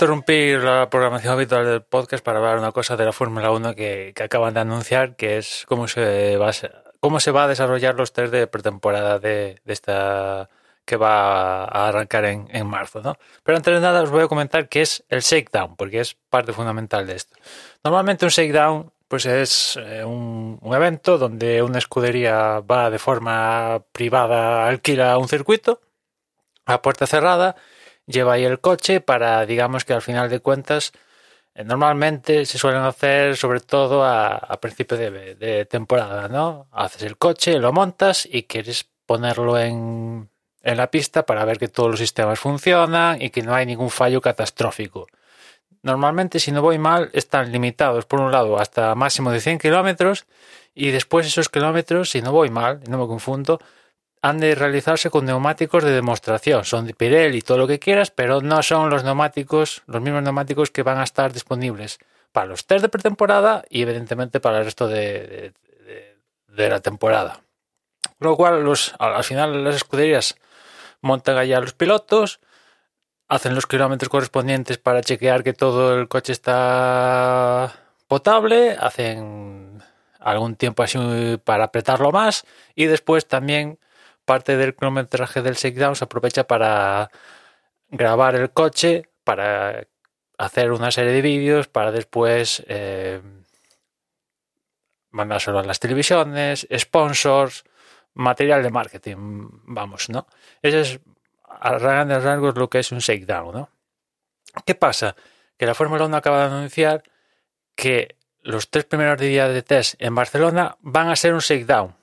interrumpir la programación habitual del podcast para hablar una cosa de la Fórmula 1 que, acaban de anunciar, que es cómo se va a, cómo se va a desarrollar los test de pretemporada de, esta que va a arrancar en, marzo, ¿no? Pero antes de nada os voy a comentar qué es el shakedown, porque es parte fundamental de esto. Normalmente un shakedown pues es eh, un, evento donde una escudería va de forma privada, alquila un circuito a puerta cerrada, lleva ahí el coche para, digamos que al final de cuentas, eh, normalmente se suelen hacer sobre todo a, a principio de, temporada, ¿no? Haces el coche, lo montas y quieres ponerlo en, en la pista para ver que todos los sistemas funcionan y que no hay ningún fallo catastrófico. Normalmente, si no voy mal, están limitados por un lado hasta máximo de 100 kilómetros y después esos kilómetros, si no voy mal, no me confundo, han de realizarse con neumáticos de demostración. Son de Pirelli todo lo que quieras, pero no son los neumáticos, los mismos neumáticos que van a estar disponibles para los test de pretemporada y evidentemente para el resto de, de, de la temporada. Con lo cual, los, al final las escuderías montan allá los pilotos, hacen los kilómetros correspondientes para chequear que todo el coche está potable, hacen algún tiempo así para apretarlo más y después también parte del kilometraje del shakedown se aprovecha para grabar el coche, para hacer una serie de vídeos, para después eh, mandárselo a las televisiones, sponsors, material de marketing, vamos, ¿no? Ese es a grandes rasgos lo que es un shakedown, ¿no? ¿Qué pasa? Que la Fórmula 1 acaba de anunciar que los tres primeros días de test en Barcelona van a ser un shakedown.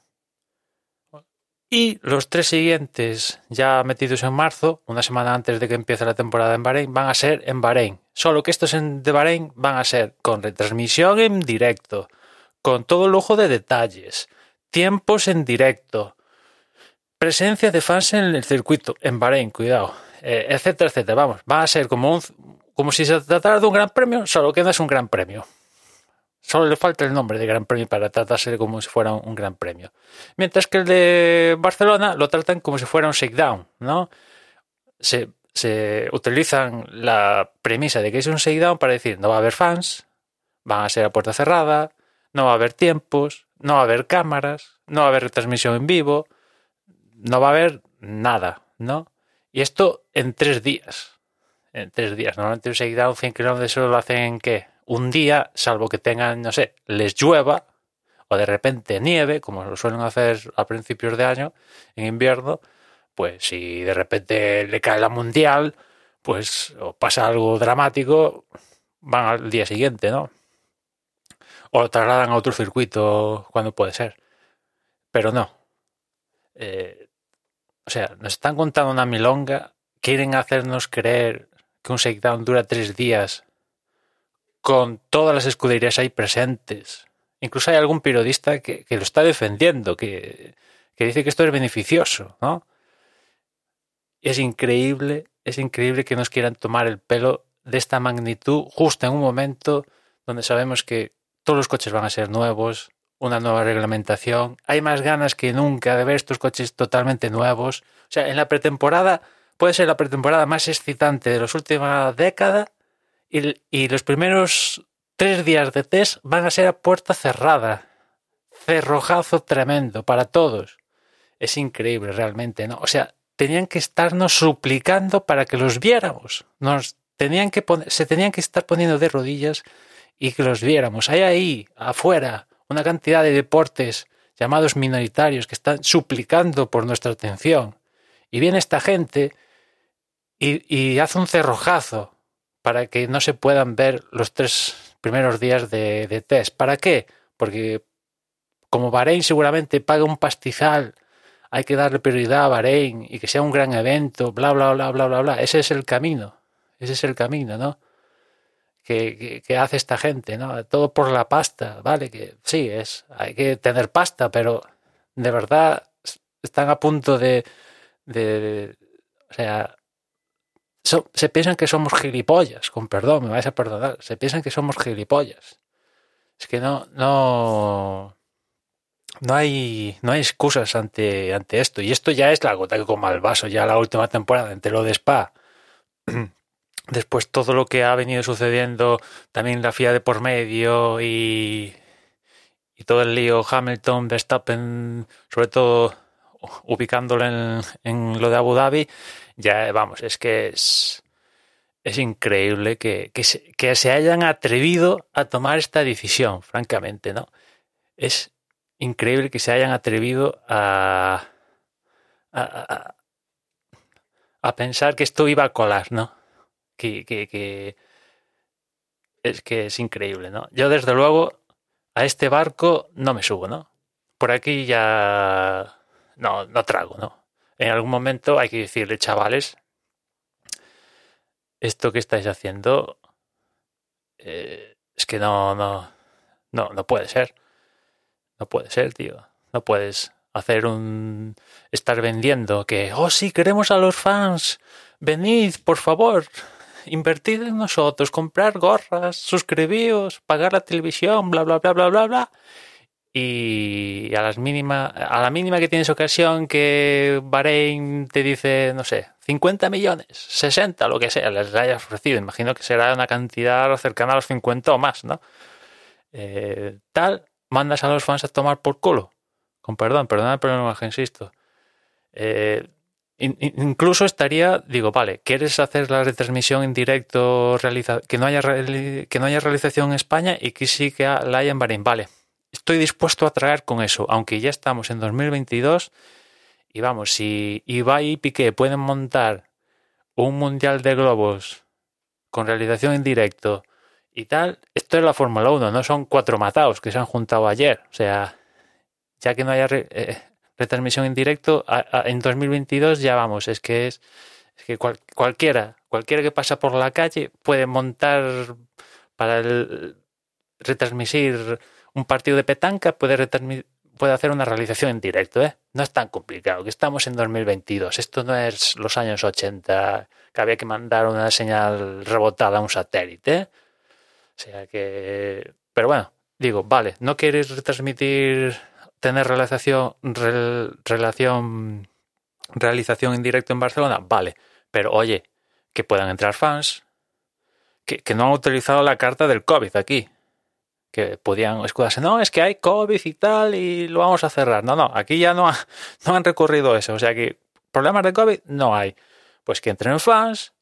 Y los tres siguientes, ya metidos en marzo, una semana antes de que empiece la temporada en Bahrein, van a ser en Bahrein. Solo que estos de Bahrein van a ser con retransmisión en directo, con todo lujo de detalles, tiempos en directo, presencia de fans en el circuito, en Bahrein, cuidado, eh, etcétera, etcétera. Vamos, va a ser como, un, como si se tratara de un gran premio, solo que no es un gran premio. Solo le falta el nombre de Gran Premio para tratarse como si fuera un gran premio. Mientras que el de Barcelona lo tratan como si fuera un shakedown, ¿no? Se, se utilizan la premisa de que es un shakedown para decir no va a haber fans, van a ser a puerta cerrada, no va a haber tiempos, no va a haber cámaras, no va a haber retransmisión en vivo, no va a haber nada, ¿no? Y esto en tres días. En tres días. Normalmente un shakedown 100 kilómetros solo lo hacen, ¿qué? Un día, salvo que tengan, no sé, les llueva o de repente nieve, como lo suelen hacer a principios de año, en invierno, pues si de repente le cae la mundial, pues o pasa algo dramático, van al día siguiente, ¿no? O lo trasladan a otro circuito cuando puede ser. Pero no. Eh, o sea, nos están contando una milonga, quieren hacernos creer que un shakedown dura tres días con todas las escuderías ahí presentes. Incluso hay algún periodista que, lo está defendiendo, que, que, dice que esto es beneficioso, ¿no? Es increíble, es increíble que nos quieran tomar el pelo de esta magnitud justo en un momento donde sabemos que todos los coches van a ser nuevos, una nueva reglamentación, hay más ganas que nunca de ver estos coches totalmente nuevos. O sea, en la pretemporada puede ser la pretemporada más excitante de las últimas décadas y, los primeros tres días de test van a ser a puerta cerrada. Cerrojazo tremendo para todos. Es increíble realmente, ¿no? O sea, tenían que estarnos suplicando para que los viéramos. Nos tenían que se tenían que estar poniendo de rodillas y que los viéramos. Hay ahí, afuera, una cantidad de deportes llamados minoritarios que están suplicando por nuestra atención. Y viene esta gente y, hace un cerrojazo para que no se puedan ver los tres primeros días de, test. ¿Para qué? Porque como Bahrein seguramente paga un pastizal, hay que darle prioridad a Bahrein y que sea un gran evento, bla, bla, bla, bla, bla, bla. Ese es el camino. Ese es el camino, ¿no? que, hace esta gente, ¿no? Todo por la pasta, ¿vale? Sí, es, hay que tener pasta, pero de verdad están a punto de, de o sea, se piensan que somos gilipollas, con perdón, me vais a perdonar, se piensan que somos gilipollas. Es que no, no, no hay, no hay excusas ante, ante esto. Y esto ya es la gota que coma el vaso, ya la última temporada entre lo de Spa después todo lo que ha venido sucediendo, también la FIA de por medio y, y todo el lío Hamilton, Verstappen, sobre todo ubicándolo en, en lo de Abu Dhabi, ya vamos, es que es, es increíble que, que, se, que se hayan atrevido a tomar esta decisión, francamente, ¿no? Es increíble que se hayan atrevido a, a, a, pensar que esto iba a colar, ¿no? Que, que, que, es que es increíble, ¿no? Yo desde luego a este barco no me subo, ¿no? Por aquí ya no, no trago, ¿no? En algún momento hay que decirle, chavales, esto que estáis haciendo eh, es que no, no, no, no puede ser. No puede ser, tío. No puedes hacer un... estar vendiendo que, oh sí, queremos a los fans. Venid, por favor. Invertid en nosotros, comprar gorras, suscribíos, pagar la televisión, bla, bla, bla, bla, bla, bla. Y a las mínima, a la mínima que tienes ocasión que Bahrein te dice, no sé, 50 millones, 60, lo que sea, les hayas ofrecido. Imagino que será una cantidad cercana a los 50 o más, ¿no? Eh, tal, mandas a los fans a tomar por culo. Con perdón, perdona pero no insisto. Eh, in, incluso estaría, digo, vale, ¿quieres hacer la retransmisión en directo, que, no haya, que no haya realización en España y que sí que la haya en Bahrein? Vale, estoy dispuesto a traer con eso, aunque ya estamos en 2022 y vamos, si Ibai y Piqué pueden montar un mundial de globos con realización en directo y tal, esto es la Fórmula 1, no son cuatro matados que se han juntado ayer. O sea, ya que no haya eh, retransmisión en directo, en 2022 ya vamos, es que es, es que cual, cualquiera, cualquiera que pasa por la calle puede montar para el, retransmitir un partido de petanca, puede, puede hacer una realización en directo, ¿eh? No es tan complicado, que estamos en 2022, esto no es los años 80, que había que mandar una señal rebotada a un satélite, ¿eh? O sea que... Pero bueno, digo, vale, no quieres retransmitir, tener realización, re, relación, realización en directo en Barcelona, vale, pero oye, que puedan entrar fans que, que no han utilizado la carta del COVID aquí, que podían escudarse, no, es que hay COVID y tal y lo vamos a cerrar. No, no, aquí ya no, ha, no han recurrido eso, o sea que problemas de COVID no hay. Pues que entren fans,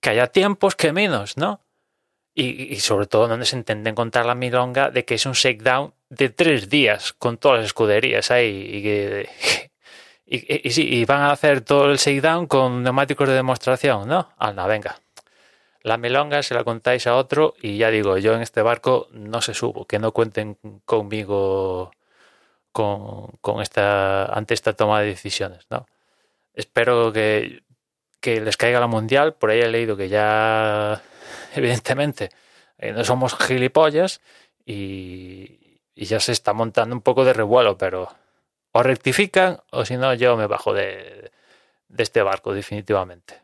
que haya tiempos que menos, ¿no? Y, y, sobre todo no se intenten contar la milonga de que es un shakedown de tres días con todas las escuderías ahí y que y, sí, y van a hacer todo el shakedown con neumáticos de demostración, ¿no? Anda, venga. La milonga se la contáis a otro y ya digo, yo en este barco no se subo, que no cuenten conmigo con, con esta, ante esta toma de decisiones, ¿no? Espero que, que les caiga la mundial, por ahí he leído que ya evidentemente eh, no somos gilipollas y, y, ya se está montando un poco de revuelo, pero o rectifican o si no yo me bajo de, de este barco definitivamente.